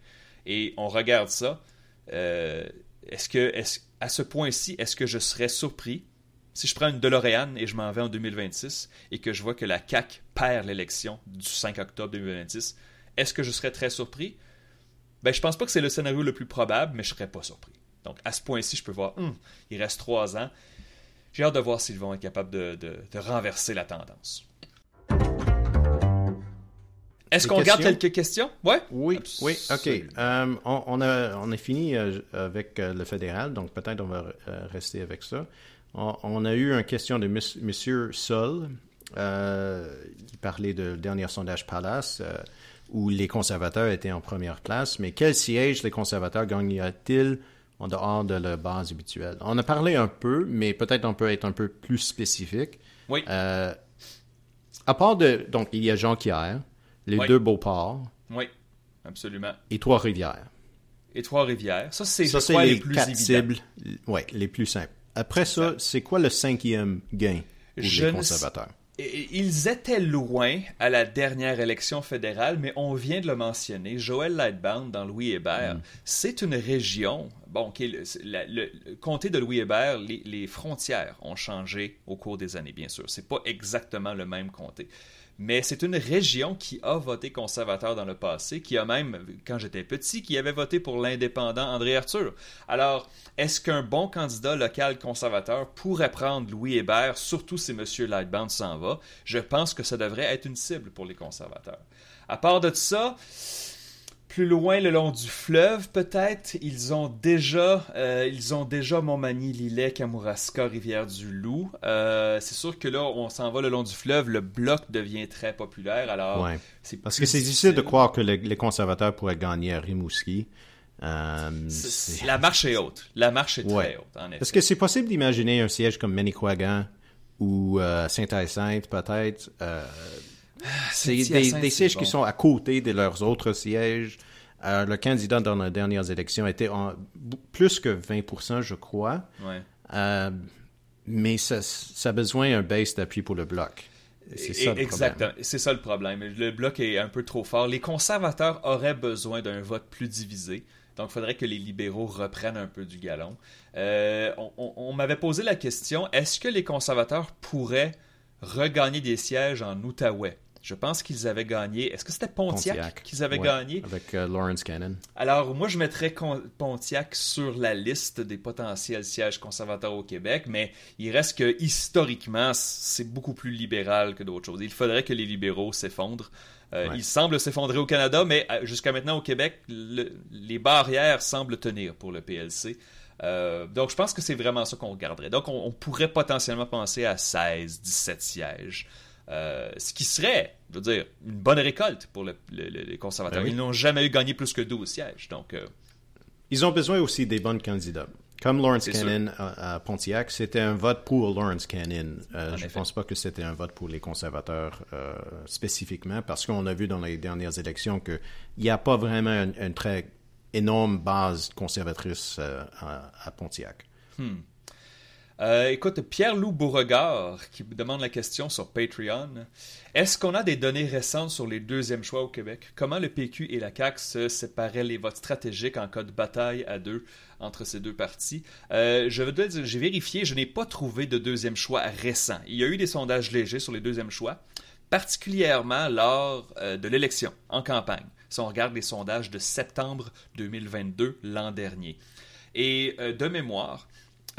Et on regarde ça. Euh, est-ce que, à ce point-ci, est-ce que je serais surpris Si je prends une DeLorean et je m'en vais en 2026 et que je vois que la CAC perd l'élection du 5 octobre 2026, est-ce que je serais très surpris? Ben, je pense pas que c'est le scénario le plus probable, mais je serais pas surpris. Donc, à ce point-ci, je peux voir, hum, il reste trois ans. J'ai hâte de voir s'ils vont être capables de, renverser la tendance. Est-ce qu'on garde quelques questions? Ouais? Oui, oui, ok. Euh, on, a, on fini euh, avec euh, le fédéral, donc peut-être on va rester avec ça. On, a eu une question de M. Sol. il parlait de dernier sondage Palace où les conservateurs étaient en première place, mais quel siège les conservateurs gagneraient-ils en dehors de la base habituelle. On a parlé un peu, mais peut-être on peut être un peu plus spécifique. Oui. Euh, à part de. Donc, il y a Jean-Pierre, les deux Beauports. Oui, absolument. Et Trois-Rivières. Et Trois-Rivières. Ça, c'est les, plus quatre cibles. Oui, les plus simples. Après ça, c'est quoi le cinquième gain pour les conservateurs? Ils étaient loin à la dernière élection fédérale, mais on vient de le mentionner. Joël Lightbound dans Louis Hébert, mm. c'est une région. Bon, le, comté de Louis Hébert, les, les, frontières ont changé au cours des années, bien sûr. C'est pas exactement le même comté mais c'est une région qui a voté conservateur dans le passé, qui a même, quand j'étais petit, qui avait voté pour l'indépendant André Arthur. Alors, est-ce qu'un bon candidat local conservateur pourrait prendre Louis Hébert, surtout si M. Lightbound s'en va? Je pense que ça devrait être une cible pour les conservateurs. À part de ça, plus loin le long du fleuve, peut-être, ils ont déjà, euh, ils ont déjà Montmagny, Lillet, Kamouraska, Rivière-du-Loup. Euh, c'est sûr que là, on s'en va le long du fleuve, le bloc devient très populaire. Alors, parce que c'est difficile de croire que les conservateurs pourraient gagner à Rimouski. Euh, la marche est haute. La marche est très haute, en effet. Est-ce que c'est possible d'imaginer un siège comme Manicouagan ou Saint-Hyacinthe, peut-être? C'est des, sièges qui sont à côté de leurs autres sièges. Euh, le candidat dans les dernières élections était en plus que 20% je crois. Euh, mais ça, a besoin d'un base d'appui pour le bloc. C'est ça le Exactement. C'est ça le problème. Le bloc est un peu trop fort. Les conservateurs auraient besoin d'un vote plus divisé. Donc, il faudrait que les libéraux reprennent un peu du galon. Euh, on m'avait posé la question est-ce que les conservateurs pourraient regagner des sièges en Outaouais? Je pense qu'ils avaient gagné. Est-ce que c'était Pontiac, qu'ils avaient gagné? Avec euh, Lawrence Cannon. Alors, moi, je mettrais Pontiac sur la liste des potentiels sièges conservateurs au Québec, mais il reste que historiquement, c'est beaucoup plus libéral que d'autres choses. Il faudrait que les libéraux s'effondrent. Euh, ils semblent s'effondrer au Canada, mais euh, jusqu'à maintenant au Québec, les barrières semblent tenir pour le PLC. donc, je pense que c'est vraiment ça qu'on regarderait. Donc, on, on, pourrait potentiellement penser à 16, 17 sièges. Euh, ce qui serait, je veux dire, une bonne récolte pour les conservateurs. Ben Ils n'ont jamais eu gagné plus que 12 sièges. Donc, euh, Ils ont besoin aussi des bons candidats. Comme Lawrence Cannon à, Pontiac, c'était un vote pour Lawrence Cannon. Euh, je ne pense pas que c'était un vote pour les conservateurs spécifiquement, parce qu'on a vu dans les dernières élections qu'il n'y a pas vraiment une, très énorme base conservatrice à, Pontiac. Hmm. Euh, écoute, Pierre-Loup Beauregard qui demande la question sur Patreon. Est-ce qu'on a des données récentes sur les deuxièmes choix au Québec? Comment le PQ et la CAQ se séparaient les votes stratégiques en cas de bataille à deux entre ces deux partis? Euh, j'ai vérifié, je n'ai pas trouvé de deuxième choix récent. Il y a eu des sondages légers sur les deuxièmes choix, particulièrement lors euh, de l'élection, en campagne. Si on regarde les sondages de septembre 2022, l'an dernier. Et de mémoire,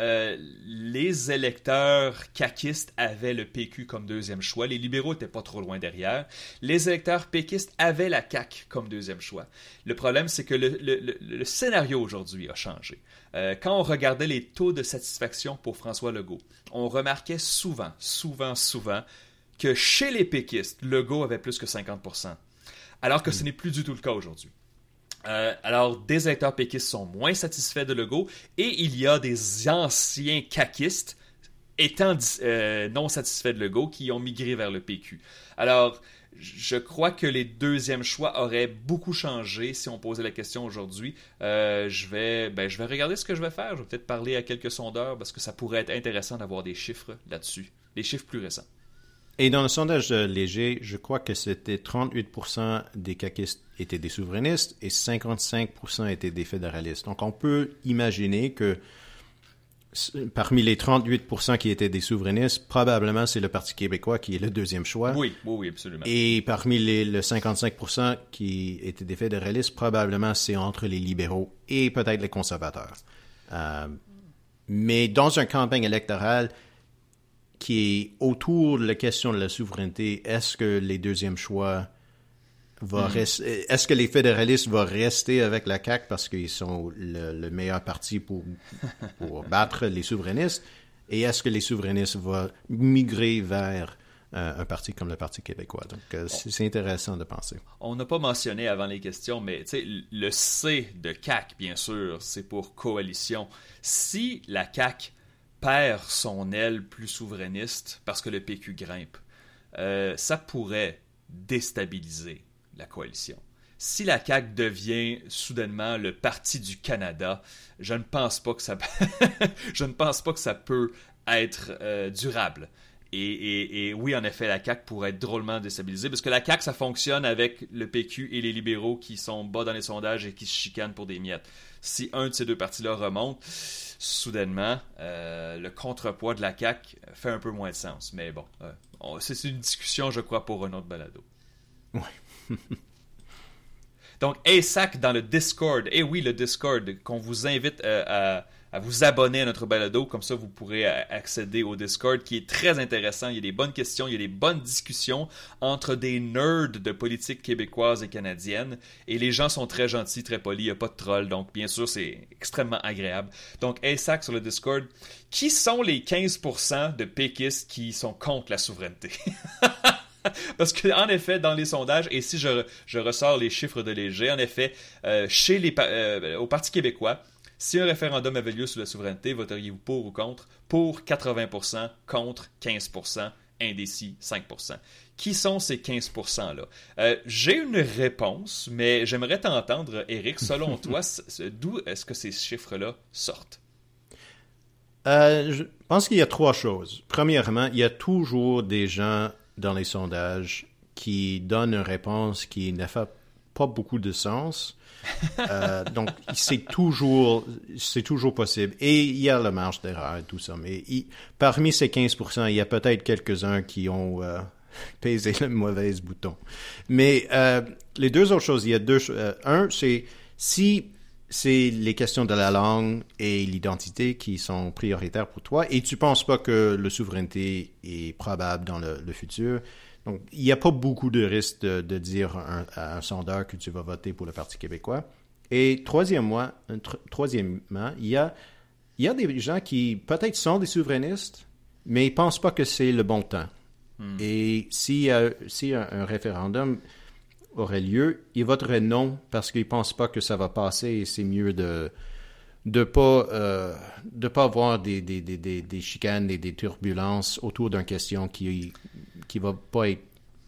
euh, les électeurs caquistes avaient le PQ comme deuxième choix. Les libéraux n'étaient pas trop loin derrière. Les électeurs péquistes avaient la CAQ comme deuxième choix. Le problème, c'est que le, scénario aujourd'hui a changé. Euh, quand on regardait les taux de satisfaction pour François Legault, on remarquait souvent, souvent, souvent que chez les péquistes, Legault avait plus que 50% alors que ce n'est plus du tout le cas aujourd'hui. Euh, alors, des électeurs péquistes sont moins satisfaits de Legault et il y a des anciens caquistes étant euh, non satisfaits de Legault qui ont migré vers le PQ. Alors, je crois que les deuxièmes choix auraient beaucoup changé si on posait la question aujourd'hui. Euh, je, vais, ben, je vais regarder ce que je vais faire. Je vais peut-être parler à quelques sondeurs parce que ça pourrait être intéressant d'avoir des chiffres là-dessus, des chiffres plus récents. Et dans le sondage léger, je crois que c'était 38% des caquistes étaient des souverainistes et 55% étaient des fédéralistes. Donc on peut imaginer que parmi les 38% qui étaient des souverainistes, probablement c'est le Parti québécois qui est le deuxième choix. Oui, oui, oui, absolument. Et parmi les, le 55% qui étaient des fédéralistes, probablement c'est entre les libéraux et peut-être les conservateurs. Euh, mais dans une campagne électorale qui est autour de la question de la souveraineté, est-ce que les deuxièmes choix va mm. rester. Est-ce que les fédéralistes vont rester avec la CAQ parce qu'ils sont le, meilleur parti pour, pour *laughs* battre les souverainistes? Et est-ce que les souverainistes vont migrer vers euh, un parti comme le Parti québécois? Donc, euh, c'est intéressant de penser. On n'a pas mentionné avant les questions, mais le C de CAC, bien sûr, c'est pour coalition. Si la CAC perd son aile plus souverainiste parce que le PQ grimpe, euh, ça pourrait déstabiliser la coalition. Si la CAQ devient soudainement le Parti du Canada, je ne pense pas que ça, *laughs* je ne pense pas que ça peut être euh, durable. Et, oui, en effet, la CAQ pourrait être drôlement déstabilisée, parce que la CAQ, ça fonctionne avec le PQ et les libéraux qui sont bas dans les sondages et qui se chicanent pour des miettes. Si un de ces deux partis-là remonte, soudainement, euh, le contrepoids de la CAQ fait un peu moins de sens. Mais bon, euh, c'est une discussion, je crois, pour un autre balado. Oui. *laughs* Donc, ASAC dans le Discord. Et eh oui, le Discord, qu'on vous invite euh, à, vous abonner à notre balado. Comme ça, vous pourrez euh, accéder au Discord qui est très intéressant. Il y a des bonnes questions, il y a des bonnes discussions entre des nerds de politique québécoise et canadienne. Et les gens sont très gentils, très polis. Il n'y a pas de troll. Donc, bien sûr, c'est extrêmement agréable. Donc, ASAC sur le Discord. Qui sont les 15% de péquistes qui sont contre la souveraineté? *laughs* Parce qu'en effet, dans les sondages, et si je, je, ressors les chiffres de Léger, en effet, euh, chez les, euh, au Parti québécois, si un référendum avait lieu sur la souveraineté, voteriez-vous pour ou contre? Pour 80%, contre 15%, indécis 5%. Qui sont ces 15%-là euh, J'ai une réponse, mais j'aimerais t'entendre, Eric. Selon *laughs* toi, d'où est-ce que ces chiffres-là sortent? Je pense qu'il y a trois choses. Premièrement, il y a toujours des gens dans les sondages qui donne une réponse qui n'a pas beaucoup de sens. Euh, donc, c'est toujours, c'est toujours possible. Et il y a la marge d'erreur et tout ça. Mais parmi ces 15%, il y a peut-être quelques-uns qui ont euh, pesé le mauvais bouton. Mais euh, les deux autres choses, il y a deux. un, c'est si c'est les questions de la langue et l'identité qui sont prioritaires pour toi et tu penses pas que la souveraineté est probable dans le, futur. Donc, il n'y a pas beaucoup de risque de, dire à un sondeur que tu vas voter pour le Parti québécois. Et troisièmement, troisièmement il, y a, il y a des gens qui peut-être sont des souverainistes, mais ils ne pensent pas que c'est le bon temps. Hmm. Et y a, si un référendum, aurait lieu, ils voteraient non parce qu'ils ne pensent pas que ça va passer et c'est mieux de de pas euh, de pas avoir des, des, des, des, chicanes et des turbulences autour d'une question qui qui va pas être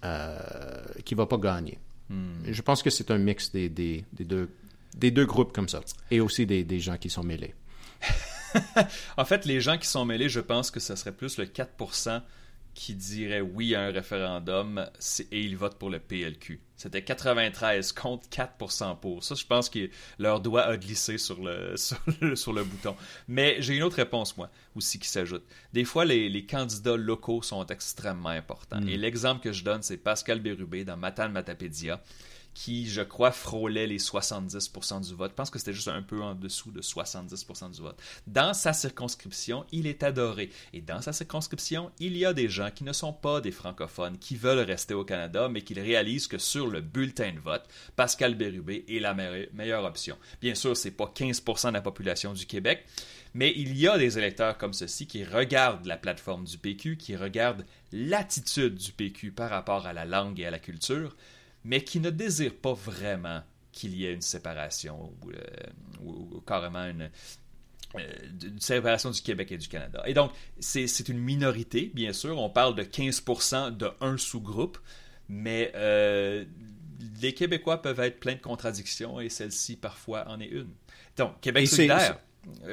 euh, qui va pas gagner. Hmm. Je pense que c'est un mix des, des, deux des deux groupes comme ça et aussi des, des gens qui sont mêlés. *laughs* en fait, les gens qui sont mêlés, je pense que ce serait plus le 4% qui dirait oui à un référendum et ils votent pour le PLQ. C'était 93 contre 4% pour. Ça, je pense que leur doigt a glissé *laughs* sur le, sur le, bouton. Mais j'ai une autre réponse, moi, aussi qui s'ajoute. Des fois, les, candidats locaux sont extrêmement importants. Mm. Et l'exemple que je donne, c'est Pascal Bérubé dans Matan Matapédia qui, je crois, frôlait les 70% du vote. Je pense que c'était juste un peu en dessous de 70% du vote. Dans sa circonscription, il est adoré. Et dans sa circonscription, il y a des gens qui ne sont pas des francophones, qui veulent rester au Canada, mais qui réalisent que sur le bulletin de vote, Pascal Bérubé est la meilleure option. Bien sûr, c'est pas 15% de la population du Québec, mais il y a des électeurs comme ceci qui regardent la plateforme du PQ, qui regardent l'attitude du PQ par rapport à la langue et à la culture, mais qui ne désire pas vraiment qu'il y ait une séparation ou, euh, carrément une, euh, séparation du Québec et du Canada. Et donc, c'est une minorité, bien sûr. On parle de 15% de un sous-groupe, mais euh, les Québécois peuvent être pleins de contradictions et celle-ci, parfois, en est une. Donc, Québec solidaire.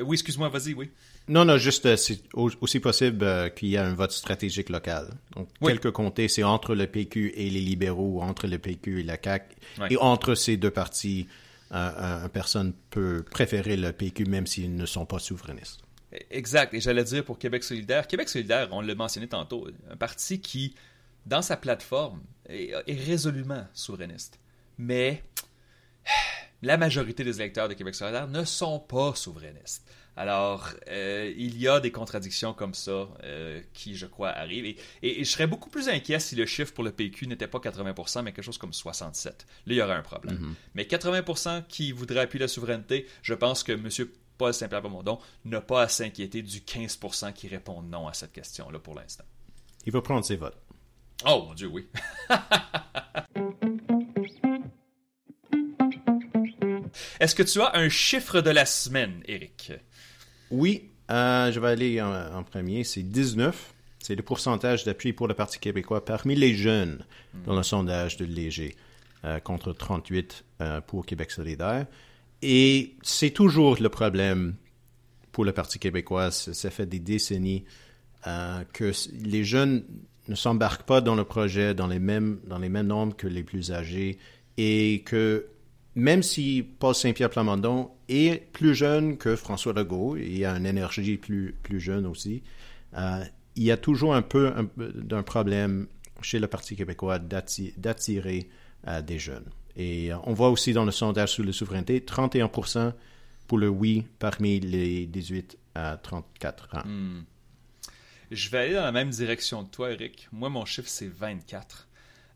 Oui, excuse-moi, vas-y, oui. Non, non, juste, euh, c'est aussi possible euh, qu'il y ait un vote stratégique local. Donc, quelques comtés, c'est entre le PQ et les libéraux, entre le PQ et la CAQ. Et entre ces deux partis, euh, une personne peut préférer le PQ même s'ils ne sont pas souverainistes. Exact. Et j'allais dire pour Québec solidaire. Québec solidaire, on l'a mentionné tantôt, un parti qui, dans sa plateforme, est, résolument souverainiste. Mais *sighs* la majorité des électeurs de Québec solidaire ne sont pas souverainistes. Alors, euh, il y a des contradictions comme ça euh, qui, je crois, arrivent. Et, je serais beaucoup plus inquiet si le chiffre pour le PQ n'était pas 80%, mais quelque chose comme 67%. Là, il y aurait un problème. Mm-hmm. Mais 80% qui voudraient appuyer la souveraineté, je pense que M. Paul Saint-Pierre Plamondon n'a pas à s'inquiéter du 15% qui répond non à cette question-là pour l'instant. Il va prendre ses votes. Oh mon Dieu, oui. *laughs* Est-ce que tu as un chiffre de la semaine, Eric? Oui, euh, je vais aller en, premier. C'est 19. C'est le pourcentage d'appui pour le Parti québécois parmi les jeunes dans le sondage de Léger, euh, contre 38 euh, pour Québec solidaire. Et c'est toujours le problème pour le Parti québécois. Ça fait des décennies que les jeunes ne s'embarquent pas dans le projet dans les mêmes, dans les mêmes nombres que les plus âgés et que même si Paul Saint-Pierre Plamondon est plus jeune que François Legault, il a une énergie plus, plus jeune aussi, euh, il y a toujours un peu d'un problème chez le Parti québécois d'attirer euh, des jeunes. Et euh, on voit aussi dans le sondage sur la souveraineté, 31% pour le oui parmi les 18 à 34 ans. Hmm. Je vais aller dans la même direction que toi, Eric. Moi, mon chiffre, c'est 24.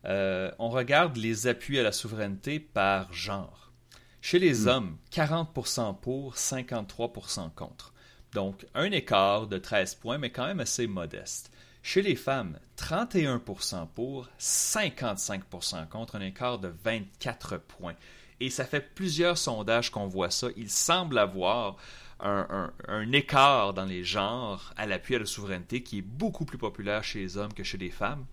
Euh, on regarde les appuis à la souveraineté par genre. Chez les hmm. hommes, 40% pour, 53% contre. Donc, un écart de 13 points, mais quand même assez modeste. Chez les femmes, 31% pour, 55% contre, un écart de 24 points. Et ça fait plusieurs sondages qu'on voit ça. Il semble avoir un, un, écart dans les genres à l'appui à la souveraineté qui est beaucoup plus populaire chez les hommes que chez les femmes.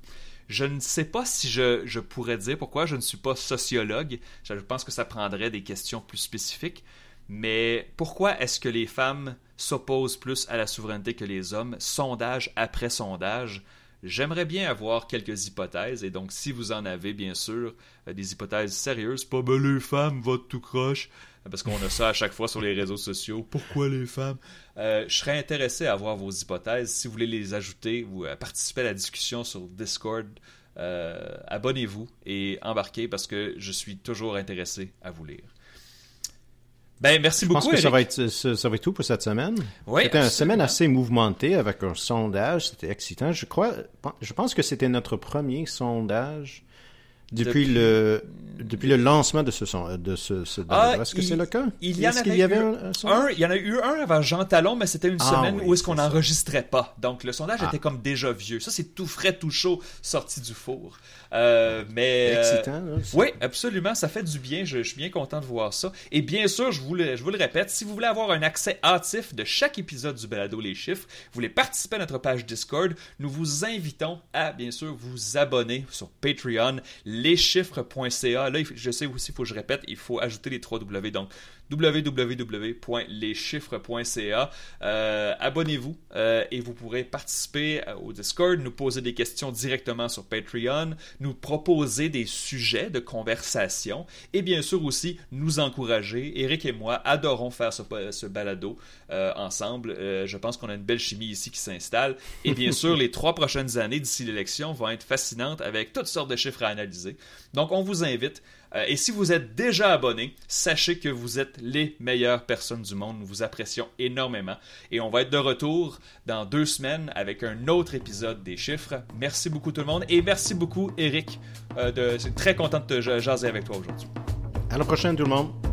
Je ne sais pas si je, pourrais dire pourquoi. Je ne suis pas sociologue. Je pense que ça prendrait des questions plus spécifiques. Mais pourquoi est-ce que les femmes s'opposent plus à la souveraineté que les hommes, sondage après sondage J'aimerais bien avoir quelques hypothèses, et donc si vous en avez, bien sûr, euh, des hypothèses sérieuses, pas ben les femmes votent tout croche, parce qu'on a ça à chaque fois sur les réseaux sociaux. Pourquoi les femmes? Euh, Je serais intéressé à voir vos hypothèses. Si vous voulez les ajouter ou euh, participer à la discussion sur Discord, abonnez-vous et embarquez parce que je suis toujours intéressé à vous lire. Ben, merci beaucoup. Je pense que ça va, être, ça, va être tout pour cette semaine. Oui, c'était une semaine assez mouvementée avec un sondage. C'était excitant. Je crois, je pense que c'était notre premier sondage depuis, le depuis le lancement de ce son de ce, ce ah, est-ce que c'est le cas? il y en avait y avait un, il y en a eu un avant Jean Talon mais c'était une ah semaine où est-ce qu'on n'enregistrait pas. Donc le sondage ah. était comme déjà vieux. Ça c'est tout frais tout chaud sorti du four. Euh, mais euh, excitant oui absolument ça fait du bien. Je, suis bien content de voir ça. Et bien sûr je vous le, je vous le répète si vous voulez avoir un accès hâtif de chaque épisode du balado les chiffres vous voulez participer à notre page Discord nous vous invitons à bien sûr vous abonner sur Patreon leschiffres.ca. Là, je sais aussi, il faut que je répète, il faut ajouter les 3 W. Donc, www.leschiffres.ca. Euh, abonnez-vous euh, et vous pourrez participer euh, au Discord, nous poser des questions directement sur Patreon, nous proposer des sujets de conversation et bien sûr aussi nous encourager. Eric et moi adorons faire ce, balado ensemble. je pense qu'on a une belle chimie ici qui s'installe. Et bien sûr, les trois prochaines années d'ici l'élection vont être fascinantes avec toutes sortes de chiffres à analyser. Donc, on vous invite et si vous êtes déjà abonné, sachez que vous êtes les meilleures personnes du monde. Nous vous apprécions énormément. Et on va être de retour dans deux semaines avec un autre épisode des chiffres. Merci beaucoup tout le monde. Et merci beaucoup Eric. Euh, de... très content de te jaser avec toi aujourd'hui. À la prochaine tout le monde.